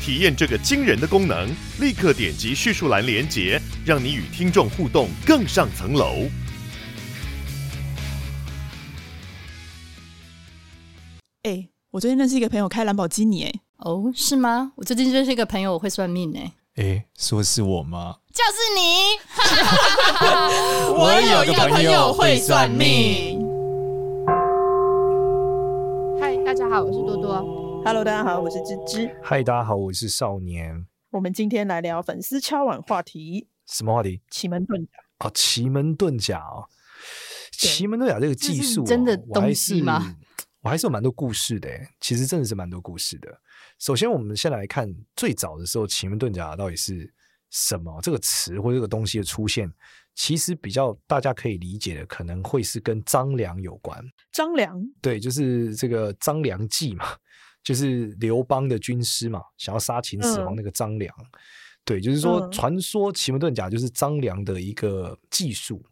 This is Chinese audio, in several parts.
体验这个惊人的功能，立刻点击叙述栏连接，让你与听众互动更上层楼。哎。我最近认识一个朋友开兰博基尼，哎，哦，是吗？我最近认识一个朋友，我会算命，哎，哎，说是我吗？就是你，我有一个朋友会算命。嗨，大家好，我是多多。Hello，大家好，我是芝芝。嗨，大家好，我是少年。我们今天来聊粉丝敲碗话题。什么话题？奇门遁甲。哦，奇门遁甲哦，奇门遁甲这个技术、哦、真的东西吗？我还是有蛮多故事的，其实真的是蛮多故事的。首先，我们先来看最早的时候，奇门遁甲到底是什么？这个词或这个东西的出现，其实比较大家可以理解的，可能会是跟张良有关。张良，对，就是这个张良计嘛，就是刘邦的军师嘛，想要杀秦始皇那个张良。嗯、对，就是说，传说奇门遁甲就是张良的一个技术，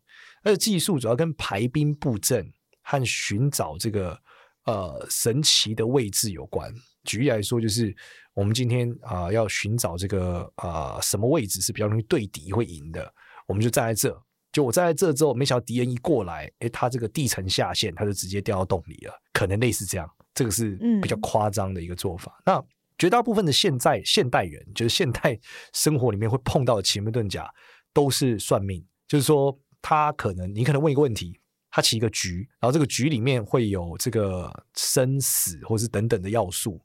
而且技术主要跟排兵布阵和寻找这个。呃，神奇的位置有关。举例来说，就是我们今天啊、呃，要寻找这个啊、呃，什么位置是比较容易对敌会赢的，我们就站在这。就我站在这之后，没想到敌人一过来，诶，他这个地层下陷，他就直接掉到洞里了。可能类似这样，这个是比较夸张的一个做法。嗯、那绝大部分的现在现代人，就是现代生活里面会碰到的奇门遁甲，都是算命。就是说，他可能你可能问一个问题。他起一个局，然后这个局里面会有这个生死或是等等的要素，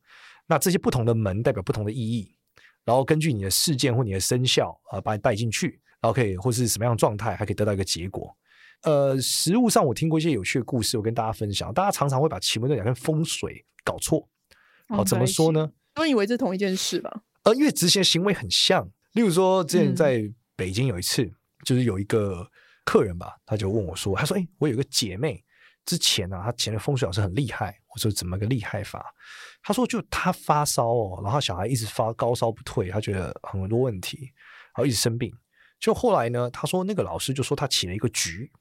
那这些不同的门代表不同的意义，然后根据你的事件或你的生肖啊，把你带进去，然后可以或是什么样的状态，还可以得到一个结果。呃，实物上我听过一些有趣的故事，我跟大家分享。大家常常会把奇门遁甲跟风水搞错，好，怎么说呢？都以为这是同一件事吧？呃，因为执行行为很像。例如说，之前在北京有一次，嗯、就是有一个。客人吧，他就问我说：“他说，哎、欸，我有个姐妹，之前呢、啊，她前的风水老师很厉害。我说怎么个厉害法？他说就她发烧哦，然后小孩一直发高烧不退，他觉得很多问题，然后一直生病。就后来呢，他说那个老师就说他起了一个局，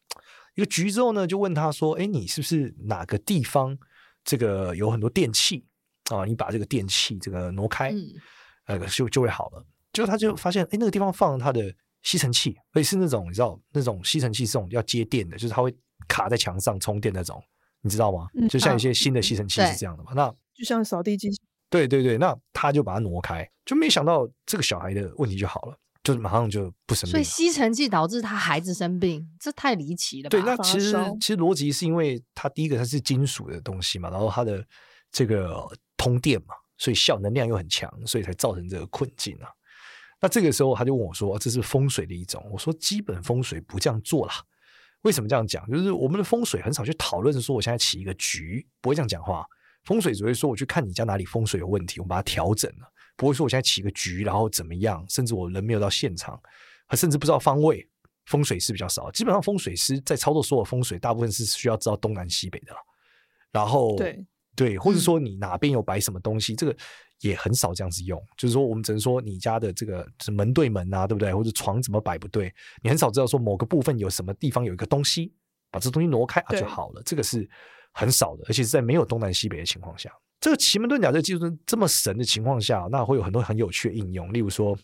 一个局之后呢，就问他说：，哎、欸，你是不是哪个地方这个有很多电器啊？你把这个电器这个挪开，呃，就就会好了。结果他就发现，哎、欸，那个地方放了他的。”吸尘器，而且是那种你知道那种吸尘器是这种要接电的，就是它会卡在墙上充电那种，你知道吗？嗯、就像一些新的吸尘器是这样的嘛。嗯、那就像扫地机，对对对，那他就把它挪开，就没想到这个小孩的问题就好了，就马上就不生病。所以吸尘器导致他孩子生病，这太离奇了吧。对，那其实其实逻辑是因为它第一个它是金属的东西嘛，然后它的这个通电嘛，所以效能量又很强，所以才造成这个困境啊。那这个时候他就问我说：“这是风水的一种。”我说：“基本风水不这样做啦。为什么这样讲？就是我们的风水很少去讨论说我现在起一个局，不会这样讲话。风水只会说我去看你家哪里风水有问题，我把它调整了，不会说我现在起个局，然后怎么样，甚至我人没有到现场，还甚至不知道方位。风水师比较少，基本上风水师在操作所有风水，大部分是需要知道东南西北的。然后对对，或者说你哪边有摆什么东西，这个。”也很少这样子用，就是说，我们只能说你家的这个门对门啊，对不对？或者床怎么摆不对，你很少知道说某个部分有什么地方有一个东西，把这东西挪开啊就好了。这个是很少的，而且是在没有东南西北的情况下，这个奇门遁甲这个技术这么神的情况下，那会有很多很有趣的应用。例如说，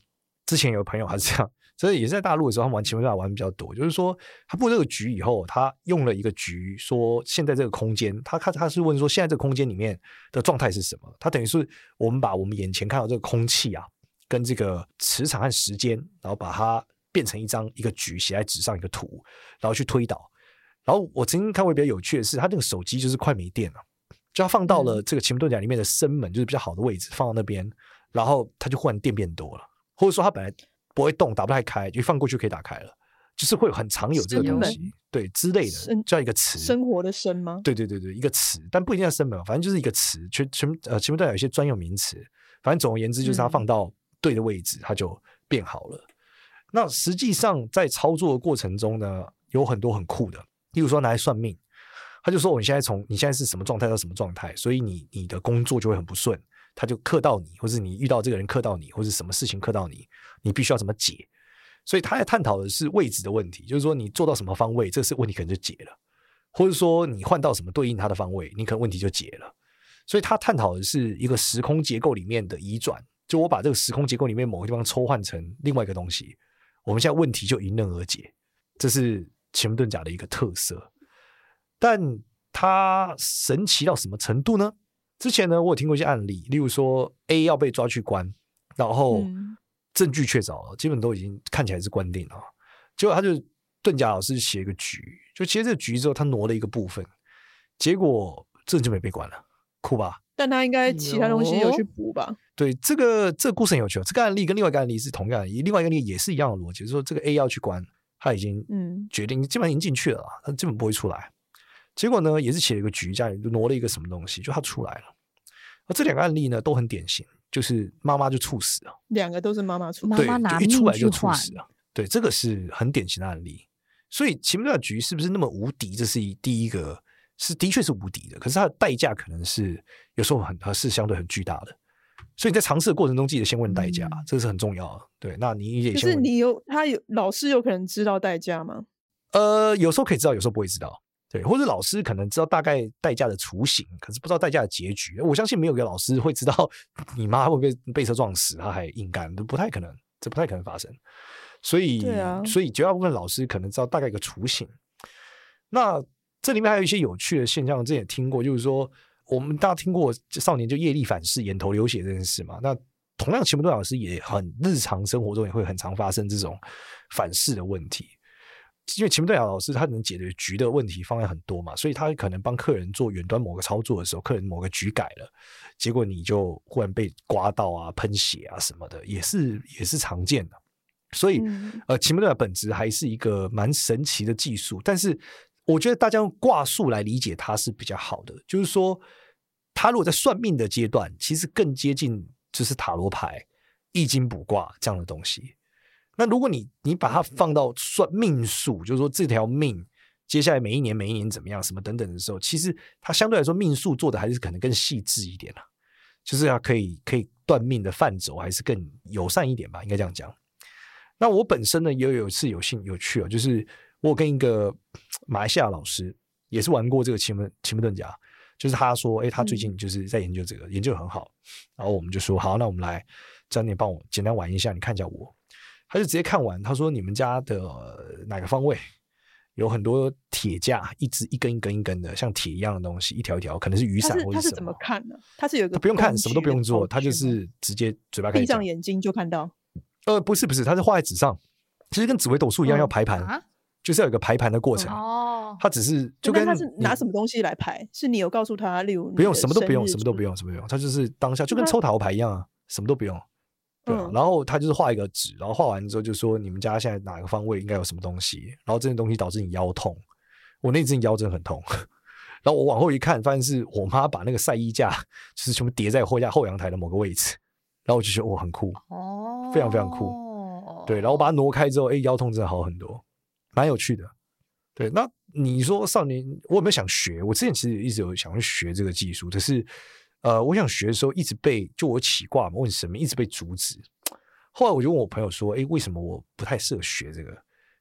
之前有朋友还是这样。所以也是在大陆的时候，他玩奇门遁甲玩的比较多。就是说，他布这个局以后，他用了一个局，说现在这个空间，他他他是问说，现在这个空间里面的状态是什么？他等于是我们把我们眼前看到这个空气啊，跟这个磁场和时间，然后把它变成一张一个局，写在纸上一个图，然后去推导。然后我曾经看过比较有趣的是，他那个手机就是快没电了，就它放到了这个奇门遁甲里面的生门，就是比较好的位置，放到那边，然后他就忽然电变多了，或者说他本来。不会动，打不太开，就放过去可以打开了，就是会很常有这个东西，对之类的，叫一个词，生活的生吗？对对对对，一个词，但不一定要生门，反正就是一个词，全全呃，奇门遁甲有一些专有名词，反正总而言之就是它放到对的位置，它就变好了。那实际上在操作的过程中呢，有很多很酷的，例如说拿来算命，他就说我现在从你现在是什么状态到什么状态，所以你你的工作就会很不顺，他就克到你，或是你遇到这个人克到你，或是什么事情克到你，你必须要怎么解。所以他在探讨的是位置的问题，就是说你做到什么方位，这是问题可能就解了，或者说你换到什么对应他的方位，你可能问题就解了。所以他探讨的是一个时空结构里面的移转，就我把这个时空结构里面某个地方抽换成另外一个东西，我们现在问题就迎刃而解。这是奇门遁甲的一个特色，但它神奇到什么程度呢？之前呢，我有听过一些案例，例如说 A 要被抓去关，然后。嗯证据确凿了，基本都已经看起来是关定了。结果他就遁甲老师写一个局，就其实这个局之后，他挪了一个部分，结果这就没被关了，酷吧？但他应该其他东西有去补吧？对，这个这个故事很有趣。这个案例跟另外一个案例是同样的，另外一个案例也是一样的逻辑，就是说这个 A 要去关，他已经嗯决定，基本上已经进去了，他基本不会出来。结果呢，也是写了一个局，家里就挪了一个什么东西，就他出来了。而这两个案例呢，都很典型。就是妈妈就猝死了，两个都是妈妈猝妈妈拿一出来就猝死了。对，这个是很典型的案例。所以奇门遁甲局是不是那么无敌？这是一第一个，是的确是无敌的。可是它的代价可能是有时候很它是相对很巨大的。所以你在尝试的过程中，记得先问代价，嗯、这个是很重要的。对，那你也先问。可是你有他有老师有可能知道代价吗？呃，有时候可以知道，有时候不会知道。对，或者老师可能知道大概代价的雏形，可是不知道代价的结局。我相信没有一个老师会知道 你妈会不会被车撞死，他还硬干，都不太可能，这不太可能发生。所以，啊，所以绝大部分老师可能知道大概一个雏形。那这里面还有一些有趣的现象，之前也听过，就是说我们大家听过少年就业力反噬、眼头流血这件事嘛？那同样，奇门遁甲老师也很日常生活中也会很常发生这种反噬的问题。因为奇门遁甲老师他能解决局的问题方案很多嘛，所以他可能帮客人做远端某个操作的时候，客人某个局改了，结果你就忽然被刮到啊、喷血啊什么的，也是也是常见的。所以，嗯、呃，奇门遁甲本质还是一个蛮神奇的技术，但是我觉得大家用卦术来理解它是比较好的。就是说，他如果在算命的阶段，其实更接近就是塔罗牌、易经卜卦这样的东西。那如果你你把它放到算命数，就是说这条命接下来每一年每一年怎么样什么等等的时候，其实它相对来说命数做的还是可能更细致一点了，就是它可以可以断命的范畴还是更友善一点吧，应该这样讲。那我本身呢也有一次有幸有趣啊，就是我跟一个马来西亚老师也是玩过这个奇门奇门遁甲，就是他说，哎，他最近就是在研究这个，研究很好，然后我们就说好，那我们来，这样你帮我简单玩一下，你看一下我。他就直接看完，他说：“你们家的哪个方位有很多铁架，一直一根一根一根的，像铁一样的东西，一条一条，可能是雨伞或者什么。”他是怎么看呢？他是有个不用看，什么都不用做，他就是直接嘴巴，闭上眼睛就看到。呃，不是不是，他是画在纸上，其实跟紫微斗数一样，要排盘，嗯啊、就是要有个排盘的过程。哦，他只是就跟他是拿什么东西来排？是你有告诉他，例如不用，什么都不用，什么都不用，什么都不用，他就是当下就跟抽塔罗牌一样啊，什么都不用。对，然后他就是画一个纸，然后画完之后就说，你们家现在哪个方位应该有什么东西，然后这件东西导致你腰痛。我那阵腰真的很痛，然后我往后一看，发现是我妈把那个晒衣架就是全部叠在后架后阳台的某个位置，然后我就觉得哇，很酷哦，非常非常酷。对，然后我把它挪开之后，哎，腰痛真的好很多，蛮有趣的。对，那你说少年，我有没有想学？我之前其实一直有想去学这个技术，可是。呃，我想学的时候一直被就我起卦嘛，问神明一直被阻止。后来我就问我朋友说：“哎，为什么我不太适合学这个？”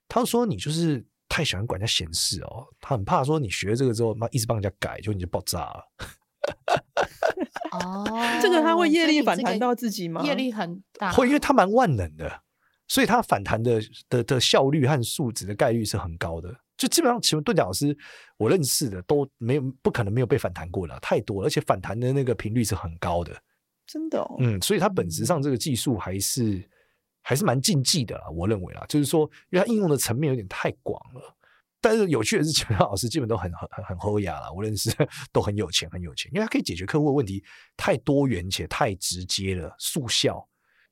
他说：“你就是太喜欢管人家闲事哦，他很怕说你学了这个之后，妈一直帮人家改，就你就爆炸了。”哦，这个他会业力反弹到自己吗？业力很大，会，因为他蛮万能的，所以它反弹的的的效率和数值的概率是很高的。就基本上，奇门遁甲老师我认识的都没有，不可能没有被反弹过的，太多了，而且反弹的那个频率是很高的，真的。哦。嗯，所以它本质上这个技术还是还是蛮禁忌的，我认为啦，就是说，因为它应用的层面有点太广了。但是有趣的是，其他老师基本都很很很厚雅了，我认识都很有钱，很有钱，因为它可以解决客户的问题，太多元且太直接了，速效。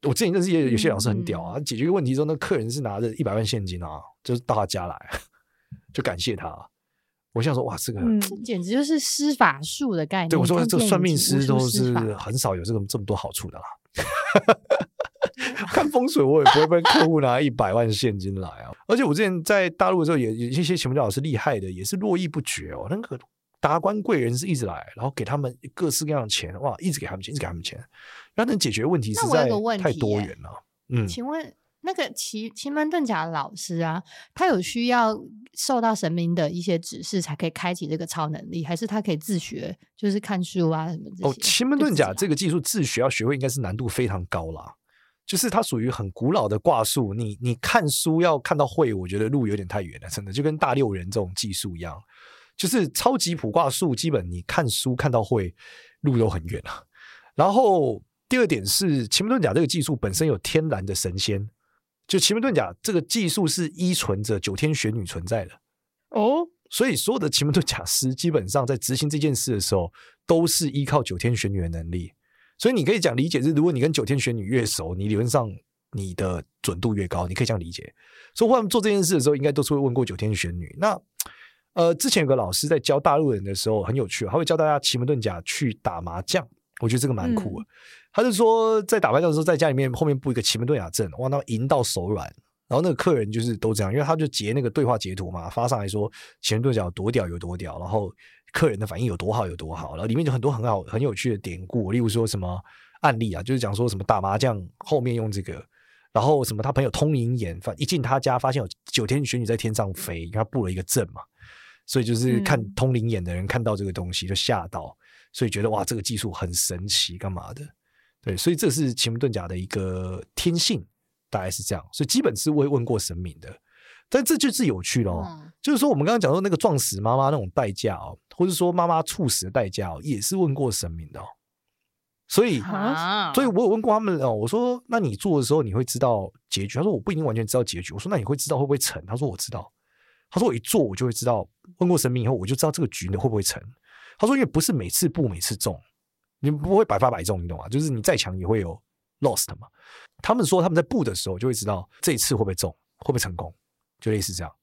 我之前认识也有些老师很屌啊，嗯、解决一个问题之后，那客人是拿着一百万现金啊，就是到他家来。就感谢他，我想说哇，这个、嗯、简直就是施法术的概念。对我说，这个算命师都是很少有这个这么多好处的啦。看风水，我也不会被客户拿一百万现金来啊。而且我之前在大陆的时候，也有一些奇门遁甲老师厉害的，也是络绎不绝哦。那个达官贵人是一直来，然后给他们各式各样的钱，哇，一直给他们钱，一直给他们钱，然后能解决问题实在太多元了。嗯，请问。那个奇奇门遁甲老师啊，他有需要受到神明的一些指示才可以开启这个超能力，还是他可以自学，就是看书啊什么这些？哦，奇门遁甲这个技术自学要学会，应该是难度非常高啦。就是它属于很古老的卦术，你你看书要看到会，我觉得路有点太远了，真的就跟大六人这种技术一样，就是超级普卦术，基本你看书看到会，路都很远啊。然后第二点是奇门遁甲这个技术本身有天然的神仙。就奇门遁甲这个技术是依存着九天玄女存在的哦，所以所有的奇门遁甲师基本上在执行这件事的时候，都是依靠九天玄女的能力。所以你可以讲理解是，如果你跟九天玄女越熟，你理论上你的准度越高，你可以这样理解。所以他们做这件事的时候，应该都是会问过九天玄女。那呃，之前有个老师在教大陆人的时候很有趣，他会教大家奇门遁甲去打麻将，我觉得这个蛮酷的。嗯他就说，在打麻将的时候，在家里面后面布一个奇门遁甲阵，哇，那赢到手软。然后那个客人就是都这样，因为他就截那个对话截图嘛，发上来说奇门遁甲有多屌有多屌，然后客人的反应有多好有多好。然后里面就很多很好很有趣的典故，例如说什么案例啊，就是讲说什么打麻将后面用这个，然后什么他朋友通灵眼，反一进他家发现有九天玄女在天上飞，因为他布了一个阵嘛，所以就是看通灵眼的人看到这个东西就吓到，所以觉得哇，这个技术很神奇，干嘛的？对，所以这是奇门遁甲的一个天性，大概是这样。所以基本是会问过神明的，但这就是有趣喽。嗯、就是说，我们刚刚讲到那个撞死妈妈那种代价哦，或者说妈妈猝死的代价哦，也是问过神明的哦。所以，啊、所以我有问过他们哦。我说，那你做的时候你会知道结局？他说我不一定完全知道结局。我说，那你会知道会不会成？他说我知道。他说我一做我就会知道。问过神明以后，我就知道这个局呢会不会成。他说，因为不是每次布每次中。你不会百发百中，你懂吗？就是你再强也会有 lost 嘛。他们说他们在布的时候就会知道这一次会不会中，会不会成功，就类似这样。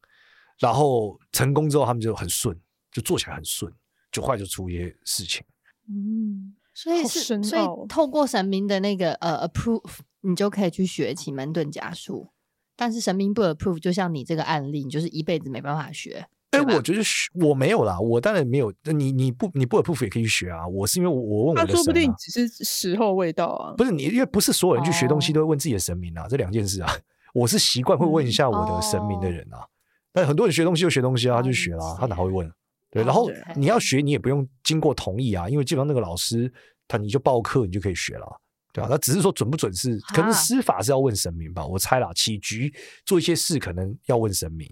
然后成功之后他们就很顺，就做起来很顺，就快就出一些事情。嗯，所以是所以透过神明的那个呃 approve，你就可以去学奇门遁甲术。但是神明不 approve，就像你这个案例，你就是一辈子没办法学。哎，欸、我觉得学我没有啦，我当然没有。你你不你不 approve 也可以去学啊。我是因为我我问我的神、啊，他说不定只是时候未到啊。不是你，因为不是所有人去学东西都会问自己的神明啊，哦、这两件事啊。我是习惯会问一下我的神明的人啊。但很多人学东西就学东西啊，他就学啦，他哪会问？对，然后你要学，你也不用经过同意啊，因为基本上那个老师他你就报课，你就可以学了，对啊？他只是说准不准是，可能施法是要问神明吧，我猜啦。起局做一些事可能要问神明。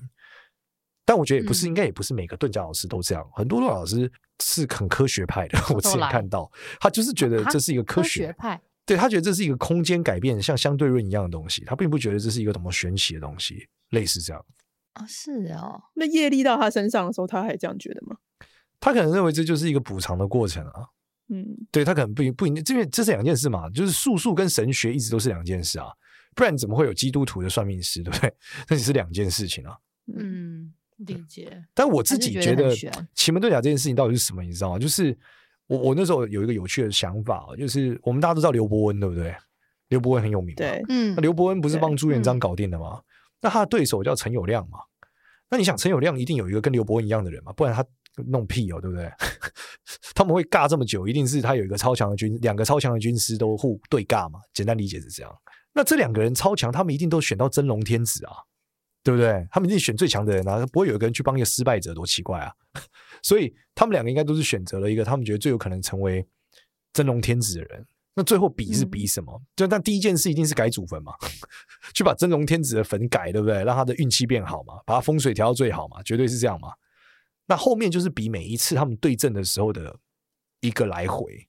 但我觉得也不是，应该也不是每个遁甲老师都这样。很多的老师是很科学派的，我之前看到他就是觉得这是一个科学派，对，他觉得这是一个空间改变，像相对论一样的东西，他并不觉得这是一个什么玄奇的东西，类似这样啊，是哦。那业力到他身上的时候，他还这样觉得吗？他可能认为这就是一个补偿的过程啊。嗯，对，他可能不不一定，因为这是两件事嘛，就是术数跟神学一直都是两件事啊，不然怎么会有基督徒的算命师，对不对？那只是两件事情啊。嗯。理解，但我自己觉得奇门遁甲这件事情到底是什么，你知道吗？就是我我那时候有一个有趣的想法，就是我们大家都知道刘伯温，对不对？刘伯温很有名嘛，对，嗯，那刘伯温不是帮朱元璋搞定的吗？那他的对手叫陈友谅嘛？那你想陈友谅一定有一个跟刘伯温一样的人嘛？不然他弄屁哦，对不对？他们会尬这么久，一定是他有一个超强的军，两个超强的军师都互对尬嘛？简单理解是这样。那这两个人超强，他们一定都选到真龙天子啊。对不对？他们一定选最强的人啊，不会有一个人去帮一个失败者，多奇怪啊！所以他们两个应该都是选择了一个他们觉得最有可能成为真龙天子的人。那最后比是比什么？就但第一件事一定是改祖坟嘛，去把真龙天子的坟改，对不对？让他的运气变好嘛，把他风水调到最好嘛，绝对是这样嘛。那后面就是比每一次他们对阵的时候的一个来回，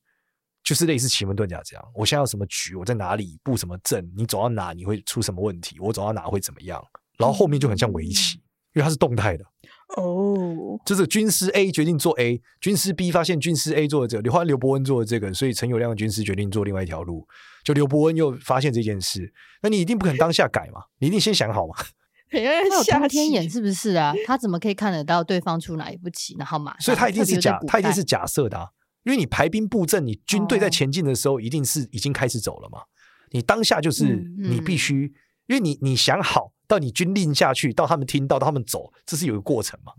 就是类似奇门遁甲这样。我现在有什么局？我在哪里布什么阵？你走到哪你会出什么问题？我走到哪会怎么样？然后后面就很像围棋，因为它是动态的哦。就是军师 A 决定做 A，军师 B 发现军师 A 做了这个，刘欢刘伯温做了这个，所以陈友谅的军师决定做另外一条路。就刘伯温又发现这件事，那你一定不可能当下改嘛？你一定先想好嘛？他有通天眼是不是啊？他怎么可以看得到对方出哪一步棋，然后马上？所以他一定是假，他一定是假设的啊。因为你排兵布阵，你军队在前进的时候，一定是已经开始走了嘛。你当下就是你必须，嗯嗯、因为你你想好到你军令下去，到他们听到，到他们走，这是有一个过程嘛。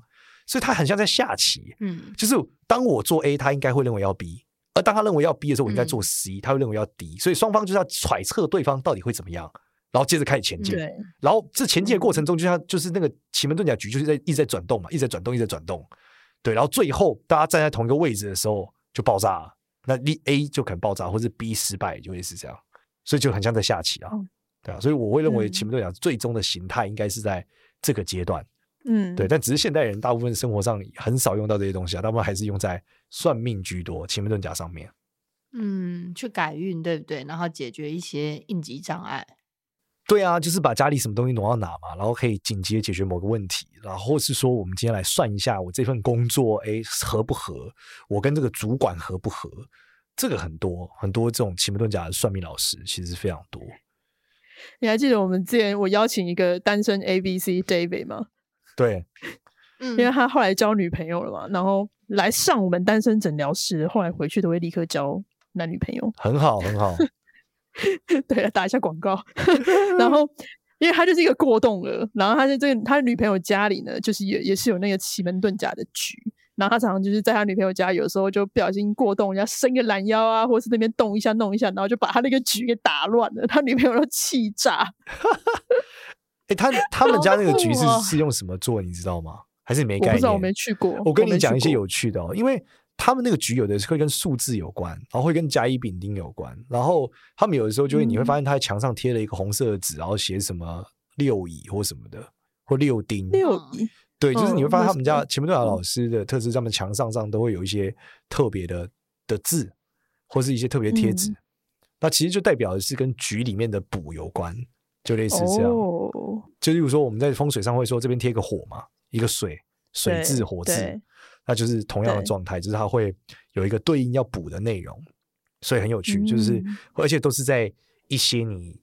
所以他很像在下棋，嗯，就是当我做 A，他应该会认为要 B，而当他认为要 B 的时候，我应该做 C，嗯、他会认为要 D。所以双方就是要揣测对方到底会怎么样，然后接着开始前进。对，然后这前进的过程中，就像就是那个奇门遁甲局，就是在一直在转动嘛，一直在转动，一直在转动。对，然后最后大家站在同一个位置的时候就爆炸了，那 A 就可能爆炸，或者 B 失败，就会是这样。所以就很像在下棋啊，嗯、对啊，所以我会认为奇门遁甲最终的形态应该是在这个阶段。嗯，对，但只是现代人大部分生活上很少用到这些东西啊，大部分还是用在算命居多，奇门遁甲上面。嗯，去改运，对不对？然后解决一些应急障碍。对啊，就是把家里什么东西挪到哪嘛，然后可以紧急的解决某个问题，然后是说我们今天来算一下我这份工作，哎，合不合？我跟这个主管合不合？这个很多很多这种奇门遁甲的算命老师其实非常多。你还记得我们之前我邀请一个单身 A B C David 吗？对，因为他后来交女朋友了嘛，然后来上我们单身诊疗室，后来回去都会立刻交男女朋友，很好很好。对，打一下广告。然后，因为他就是一个过动儿，然后他在这个他女朋友家里呢，就是也也是有那个奇门遁甲的局，然后他常常就是在他女朋友家，有时候就不小心过动，人家伸个懒腰啊，或是那边动一下弄一下，然后就把他那个局给打乱了，他女朋友都气炸。哎、欸，他 他们家那个局是是用什么做？你知道吗？还是你没概念？我不知道，我没去过。我跟你讲一些有趣的哦，因为他们那个局有的是会跟数字有关，然后会跟甲乙丙丁有关，然后他们有的时候就会你会发现他在墙上贴了一个红色的纸，然后写什么六乙或什么的，或六丁。六乙。对，就是你会发现他们家奇门遁甲老师的特质，他们墙上上都会有一些特别的的字，或是一些特别贴纸。嗯、那其实就代表的是跟局里面的补有关。就类似这样，哦、就例如说我们在风水上会说这边贴个火嘛，一个水水字火字，那就是同样的状态，就是它会有一个对应要补的内容，所以很有趣，嗯、就是而且都是在一些你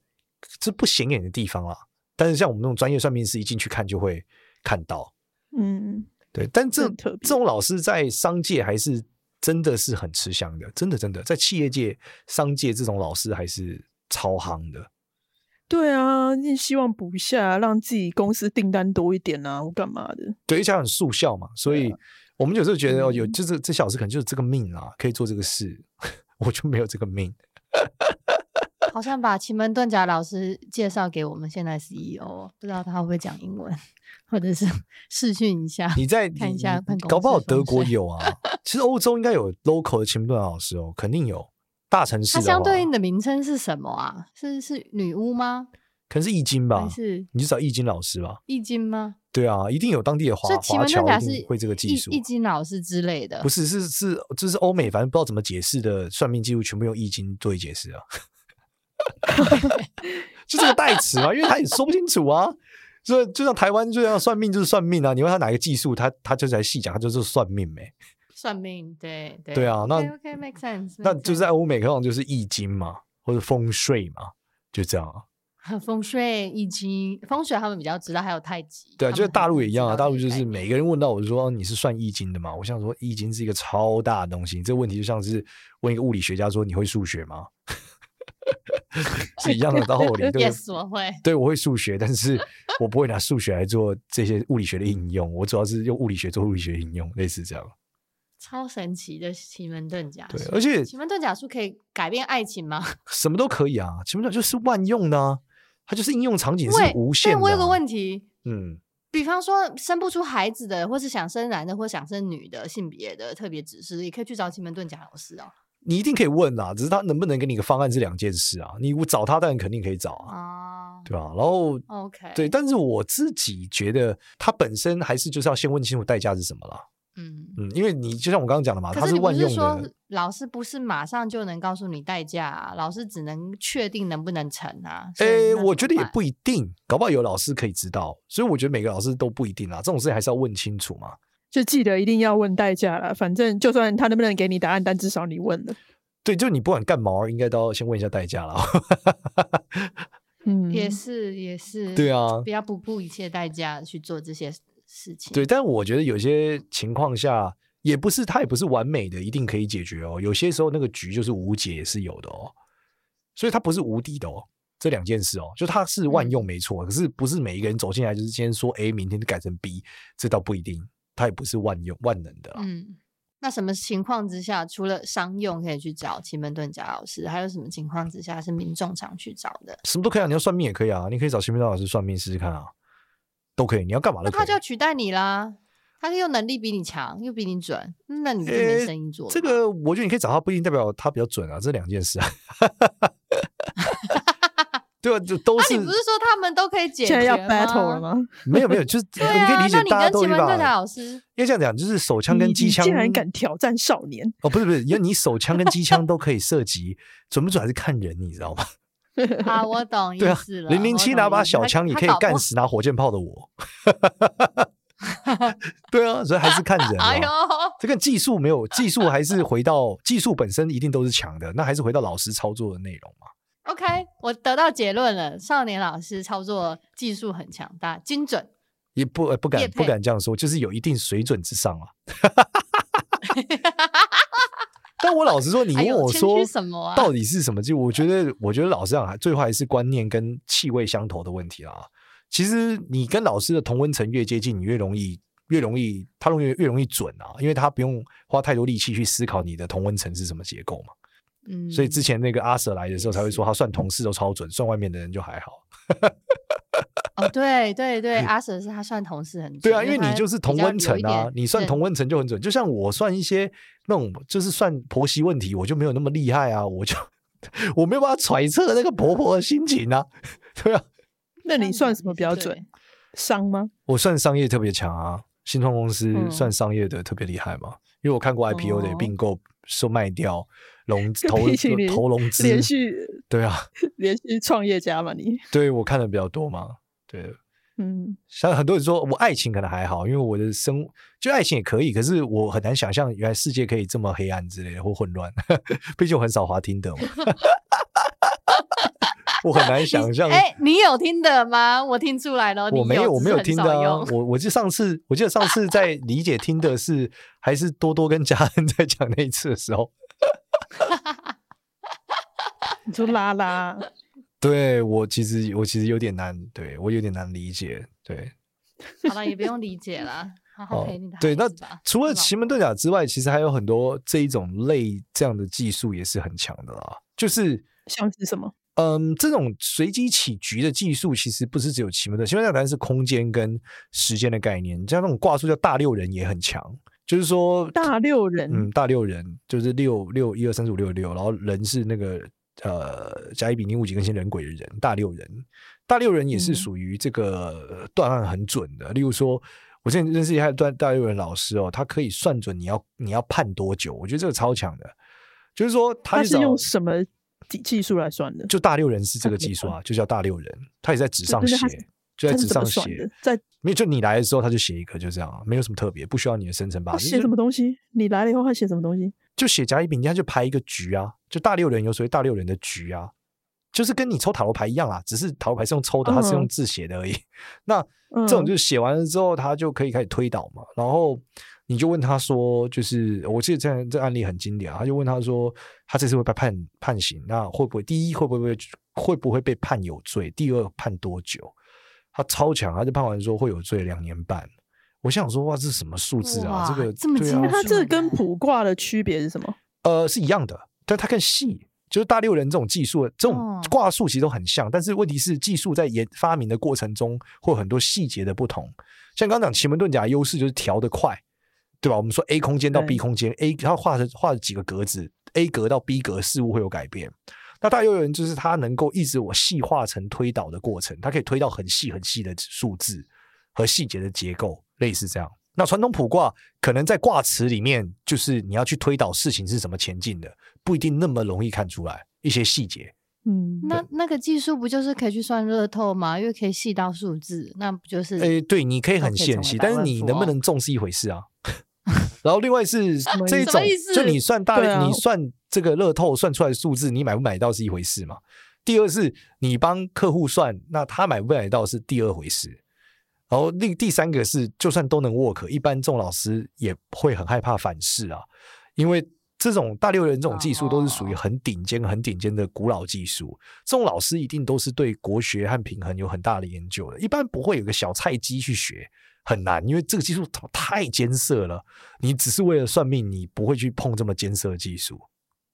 这不显眼的地方啦。但是像我们那种专业算命师一进去看就会看到，嗯，对。但这这种老师在商界还是真的是很吃香的，真的真的在企业界、商界这种老师还是超夯的。对啊，你希望补一下，让自己公司订单多一点啊，或干嘛的？对，而且很速效嘛，所以我们有时候觉得哦，有就是这小时可能就是这个命啊，可以做这个事，我就没有这个命。好像把奇门遁甲老师介绍给我们现在 CEO，不知道他会不会讲英文，或者是 试训一下，你再看一下，搞不好德国有啊，其实欧洲应该有 local 的奇门遁甲老师哦，肯定有。大城市，它相对应的名称是什么啊？是是女巫吗？可能是易经吧？是，你就找易经老师吧？易经吗？对啊，一定有当地的华华侨是会这个技术，易经老师之类的。不是，是是，这是欧美，反正不知道怎么解释的算命技术，全部用易经做一解释啊。就这个代词嘛，因为他也说不清楚啊。所以就像台湾，就像算命就是算命啊。你问他哪个技术，他他就在细讲，他就是算命没。算命，对对对啊，那 OK, okay make sense。那就是在欧美，可能就是易经嘛，或者风水嘛，就这样啊。风水、易经、风水他们比较知道，还有太极。对啊，就是大陆也一样啊。大陆就是每个人问到我就说，你是算易经的吗？我想说，易经是一个超大的东西。这个问题就像是问一个物理学家说，你会数学吗？是一样的道理。对，Yes，我会。对，我会数学，但是我不会拿数学来做这些物理学的应用。我主要是用物理学做物理学应用，类似这样。超神奇的奇门遁甲，对，而且奇门遁甲术可以改变爱情吗？什么都可以啊，奇门遁甲就是万用的啊，它就是应用场景是无限的啊。但我有个问题，嗯，比方说生不出孩子的，或是想生男的，或想生女的性别的特别指示，也可以去找奇门遁甲老师啊。你一定可以问啊，只是他能不能给你个方案是两件事啊。你找他，当然肯定可以找啊，啊对吧？然后，OK，对，但是我自己觉得，他本身还是就是要先问清楚代价是什么了。嗯嗯，因为你就像我刚刚讲的嘛，它是万用的。说老师不是马上就能告诉你代价啊，老师只能确定能不能成啊。诶、欸，我觉得也不一定，搞不好有老师可以知道。所以我觉得每个老师都不一定啊，这种事还是要问清楚嘛。就记得一定要问代价了，反正就算他能不能给你答案，但至少你问了。对，就你不管干嘛，应该都要先问一下代价了。嗯，也是也是。对啊，不要不顾一切代价去做这些。事情对，但我觉得有些情况下也不是，它也不是完美的，一定可以解决哦。有些时候那个局就是无解也是有的哦。所以它不是无敌的哦。这两件事哦，就它是万用没错，嗯、可是不是每一个人走进来就是今天说 A，明天就改成 B，这倒不一定。它也不是万用万能的。嗯，那什么情况之下，除了商用可以去找奇门遁甲老师，还有什么情况之下是民众常去找的？什么都可以啊，你要算命也可以啊，你可以找奇门遁甲老师算命试试看啊，都可以。你要干嘛的？那他就要取代你啦。他又能力比你强，又比你准，那你就没生意做，欸。这个我觉得你可以找他，不一定代表他比较准啊，这两件事啊。对啊，就都是。啊、你不是说他们都可以解决？要 battle 了吗？没有没有，就是、啊、你可以理解大家都一把。老师，因为这样讲，就是手枪跟机枪，竟然敢挑战少年？哦，不是不是，因为你手枪跟机枪都可以射击，准不准还是看人，你知道吗？啊，我懂意思了。零零七拿把小枪也可以干死拿火箭炮的我。对啊，所以还是看人。哎呦，这个技术没有技术，还是回到技术本身一定都是强的，那还是回到老师操作的内容嘛。OK，我得到结论了，少年老师操作技术很强大，精准。也不不敢不敢这样说，就是有一定水准之上啊。但我老实说，你问我说什么到底是什么？就我觉 得，我觉得老实讲，最后还是观念跟气味相投的问题啦。其实你跟老师的同温层越接近，你越容易越容易，他容易越容易准啊，因为他不用花太多力气去思考你的同温层是什么结构嘛。嗯，所以之前那个阿 Sir 来的时候才会说他算同事都超准，算外面的人就还好。哦，对对对，阿 Sir 是他算同事很准。对啊，因为你就是同温层啊，你算同温层就很准。就像我算一些那种就是算婆媳问题，我就没有那么厉害啊，我就我没有办法揣测那个婆婆的心情啊，对啊。那你算什么比较准？商吗？我算商业特别强啊，新创公司算商业的特别厉害嘛？嗯、因为我看过 IPO 的并购、售卖掉、融投投融资，连续对啊，连续创业家嘛你？对我看的比较多嘛？对，嗯，像很多人说我爱情可能还好，因为我的生就爱情也可以，可是我很难想象原来世界可以这么黑暗之类的或混乱，毕竟我很少滑听的嘛。我很难想象。哎、欸，你有听的吗？我听出来了。我没有，我没有听的、啊。我我就上次，我记得上次在理解听的是，还是多多跟家人在讲那一次的时候。你说拉拉？对，我其实我其实有点难，对我有点难理解。对，好了，也不用理解了，好好陪你的。对，那除了奇门遁甲之外，其实还有很多这一种类这样的技术也是很强的啦。就是像是什么？嗯，这种随机起局的技术其实不是只有奇门遁，奇门遁甲是空间跟时间的概念。像那种卦术叫大六人也很强，就是说大六人，嗯，大六人就是六六一二三四五六六，然后人是那个呃甲乙丙丁戊己庚辛壬癸的人，大六人，大六人也是属于这个断案很准的。嗯、例如说，我现在认识一下断大六人老师哦，他可以算准你要你要判多久，我觉得这个超强的，就是说他，他是用什么？技技术来算的，就大六人是这个技术啊，就叫大六人，他也在纸上写，就在纸上写，在没有就你来的时候他就写一个，就这样啊，没有什么特别，不需要你的生辰八字。写什么东西？你来了以后他写什么东西？就写甲乙丙丁，他就排一个局啊，就大六人有所谓大六人的局啊，就是跟你抽塔罗牌一样啊，只是塔罗牌是用抽的，它是用字写的而已。那这种就是写完了之后，他就可以开始推导嘛，然后。你就问他说，就是我记得这样这案例很经典啊，他就问他说，他这次会被判判刑，那会不会第一会不会会不会被判有罪？第二判多久？他超强，他就判完说会有罪两年半。我想说哇，这是什么数字啊？这个这么精、啊？他这个跟卜卦的区别是什么？呃，是一样的，但它更细。就是大六人这种技术，这种卦数其实都很像，但是问题是技术在研发明的过程中会有很多细节的不同。像刚刚讲奇门遁甲优势就是调得快。对吧？我们说 A 空间到 B 空间，A 它画成画了几个格子，A 格到 B 格事物会有改变。那大六人就是它能够一直我细化成推导的过程，它可以推到很细很细的数字和细节的结构，类似这样。那传统卜卦可能在卦辞里面，就是你要去推导事情是怎么前进的，不一定那么容易看出来一些细节。嗯，那那个技术不就是可以去算乐透吗？因为可以细到数字，那不就是？诶，对，你可以很细很细，但是你能不能中是一回事啊。然后另外是这一种，就你算大，啊、你算这个乐透算出来的数字，你买不买到是一回事嘛？第二是你帮客户算，那他买不买到是第二回事。然后另第三个是，就算都能 work，一般这种老师也会很害怕反噬啊，因为这种大六元这种技术都是属于很顶尖、很顶尖的古老技术。这种老师一定都是对国学和平衡有很大的研究的，一般不会有个小菜鸡去学，很难，因为这个技术太艰涩了。你只是为了算命，你不会去碰这么艰涩的技术。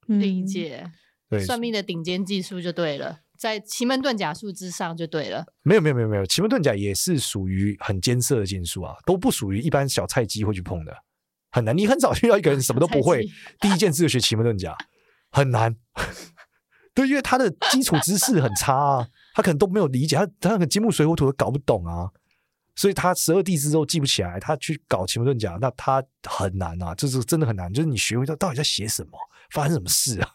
理解，对，算命的顶尖技术就对了，在奇门遁甲术之上就对了。没有没有没有没有，奇门遁甲也是属于很艰涩的技术啊，都不属于一般小菜鸡会去碰的。很难，你很少遇到一个人 什么都不会，第一件事就学奇门遁甲，很难。对，因为他的基础知识很差啊，他可能都没有理解，他他那个金木水火土都搞不懂啊，所以他十二地支都记不起来，他去搞奇门遁甲，那他很难啊，就是真的很难，就是你学会到到底在写什么，发生什么事啊？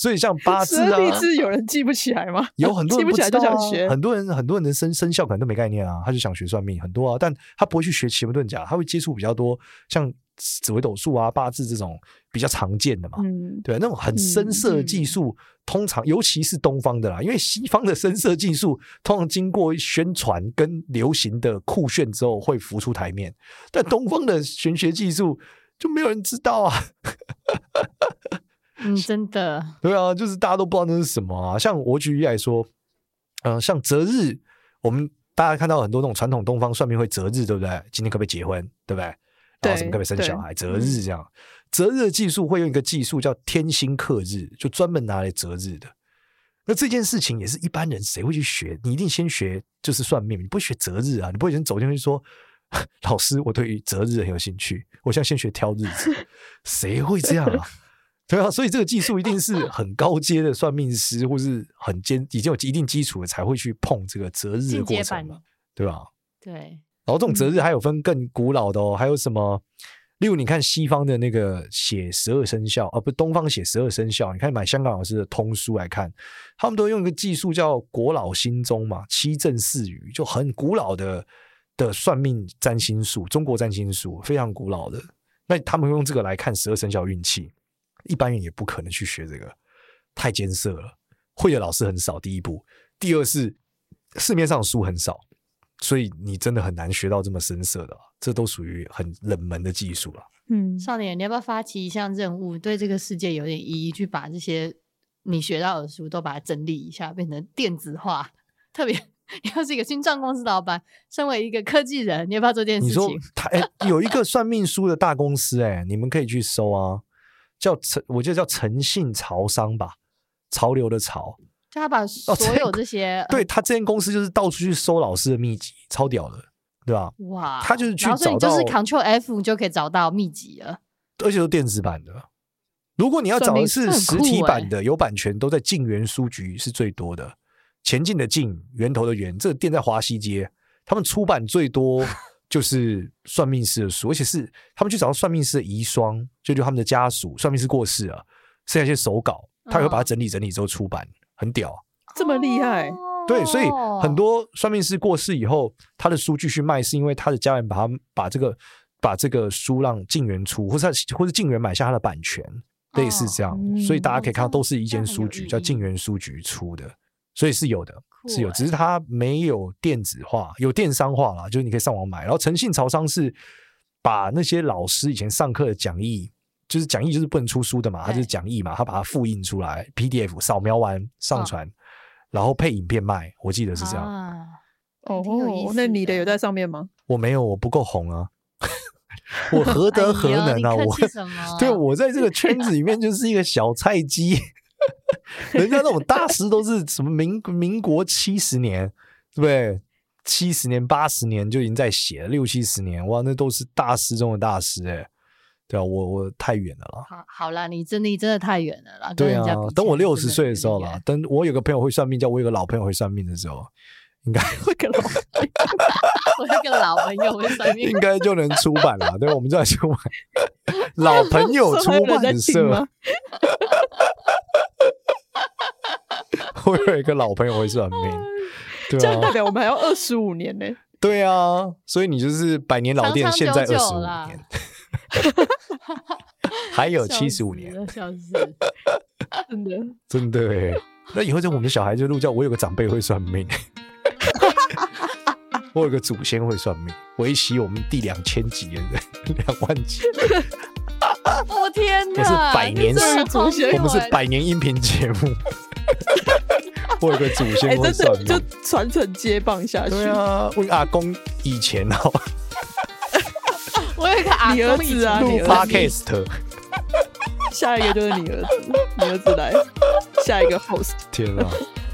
所以像八字啊，有人记不起来吗？有很多人记不起来就想学，很多人很多人的生生肖可能都没概念啊，他就想学算命，很多啊，但他不会去学奇门遁甲，他会接触比较多像紫微斗数啊、八字这种比较常见的嘛，嗯、对，那种很深色的技术，嗯、通常尤其是东方的啦，因为西方的深色技术通常经过宣传跟流行的酷炫之后会浮出台面，但东方的玄学技术就没有人知道啊。嗯，真的，对啊，就是大家都不知道那是什么啊。像我举例来说，嗯、呃，像择日，我们大家看到很多那种传统东方算命会择日，对不对？今天可不可以结婚，对不对？然后什么可不可以生小孩？择日这样，择日的技术会用一个技术叫天星克日，就专门拿来择日的。那这件事情也是一般人谁会去学？你一定先学就是算命，你不会学择日啊，你不会先走进去说，老师，我对于择日很有兴趣，我现在先学挑日子，谁会这样啊？对啊，所以这个技术一定是很高阶的算命师，或是很坚已经有一定基础的才会去碰这个择日的过程嘛，对吧？对。然后这种择日还有分更古老的哦，还有什么？例如你看西方的那个写十二生肖，而不是东方写十二生肖。你看买香港老师的通书来看，他们都用一个技术叫国老心中嘛，七正四余，就很古老的的算命占星术，中国占星术非常古老的。那他们会用这个来看十二生肖运气。一般人也不可能去学这个，太艰涩了，会的老师很少。第一步，第二是市面上书很少，所以你真的很难学到这么深涩的，这都属于很冷门的技术了。嗯，少年，你要不要发起一项任务，对这个世界有点意义，去把这些你学到的书都把它整理一下，变成电子化？特别，你要是一个新创公司老板，身为一个科技人，你要不要做这件事情？你说，他哎，有一个算命书的大公司，哎，你们可以去搜啊。叫诚，我记得叫诚信潮商吧，潮流的潮。就他把所有这些，哦、对他这间公司就是到处去搜老师的秘籍，超屌的，对吧？哇，他就是去找到，就是 Ctrl F 就可以找到秘籍了，而且是电子版的。如果你要找的是实体版的，有版权，都在晋源书局是最多的。前进的进，源头的源，这个店在华西街，他们出版最多。就是算命师的书，而且是他们去找到算命师的遗孀，就就他们的家属，算命师过世了，剩下一些手稿，他也会把它整理整理之后出版，很屌，这么厉害。对，所以很多算命师过世以后，他的书继续卖，是因为他的家人把他把这个把这个书让晋源出，或者或者晋源买下他的版权，类似这样，所以大家可以看到都是一间书局叫晋源书局出的，所以是有的。是有，只是它没有电子化，有电商化啦，就是你可以上网买。然后诚信潮商是把那些老师以前上课的讲义，就是讲义就是不能出书的嘛，它就是讲义嘛，他把它复印出来，PDF 扫描完上传，哦、然后配影片卖。我记得是这样。啊、哦，那你的有在上面吗？我没有，我不够红啊，我何德何能啊？我 对，我在这个圈子里面 就是一个小菜鸡。人家那种大师都是什么民民国七十年，对不对？七十年、八十年就已经在写了，六七十年，哇，那都是大师中的大师哎，对啊，我我太远了啦。好，好啦，你真的真的太远了啦。对啊，等我六十岁的时候啦，等我有个朋友会算命，叫我有个老朋友会算命的时候，应该 会跟老我有个老朋友会算命，应该就能出版了。对，我们就来出版老朋友出版社。我有一个老朋友会算命，对啊，这样代表我们还要二十五年呢。对啊，所以你就是百年老店，现在二十五年，还有七十五年，笑死，真的真的哎。那以后就我们的小孩就入教我有个长辈会算命，我有个祖先会算命，维系我们第两千几年的两万几。我天哪！我是百年祖先我们是百年音频节目，我有个祖哎、先会真算命。的就传承接棒下去。对啊，我阿公以前哦我有一个阿你儿子啊录 podcast，下一个就是你儿子，你儿子来，下一个 host。天啊，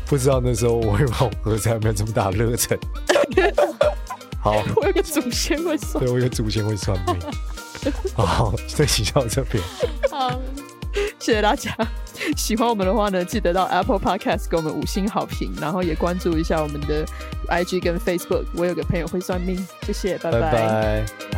不知道那时候我会把我儿子有没有这么大的热忱。好，我有个祖先会算对，我有个祖先会算命。好，这期到这边，好，谢谢大家。喜欢我们的话呢，记得到 Apple Podcast 给我们五星好评，然后也关注一下我们的 IG 跟 Facebook。我有个朋友会算命，谢谢，拜拜。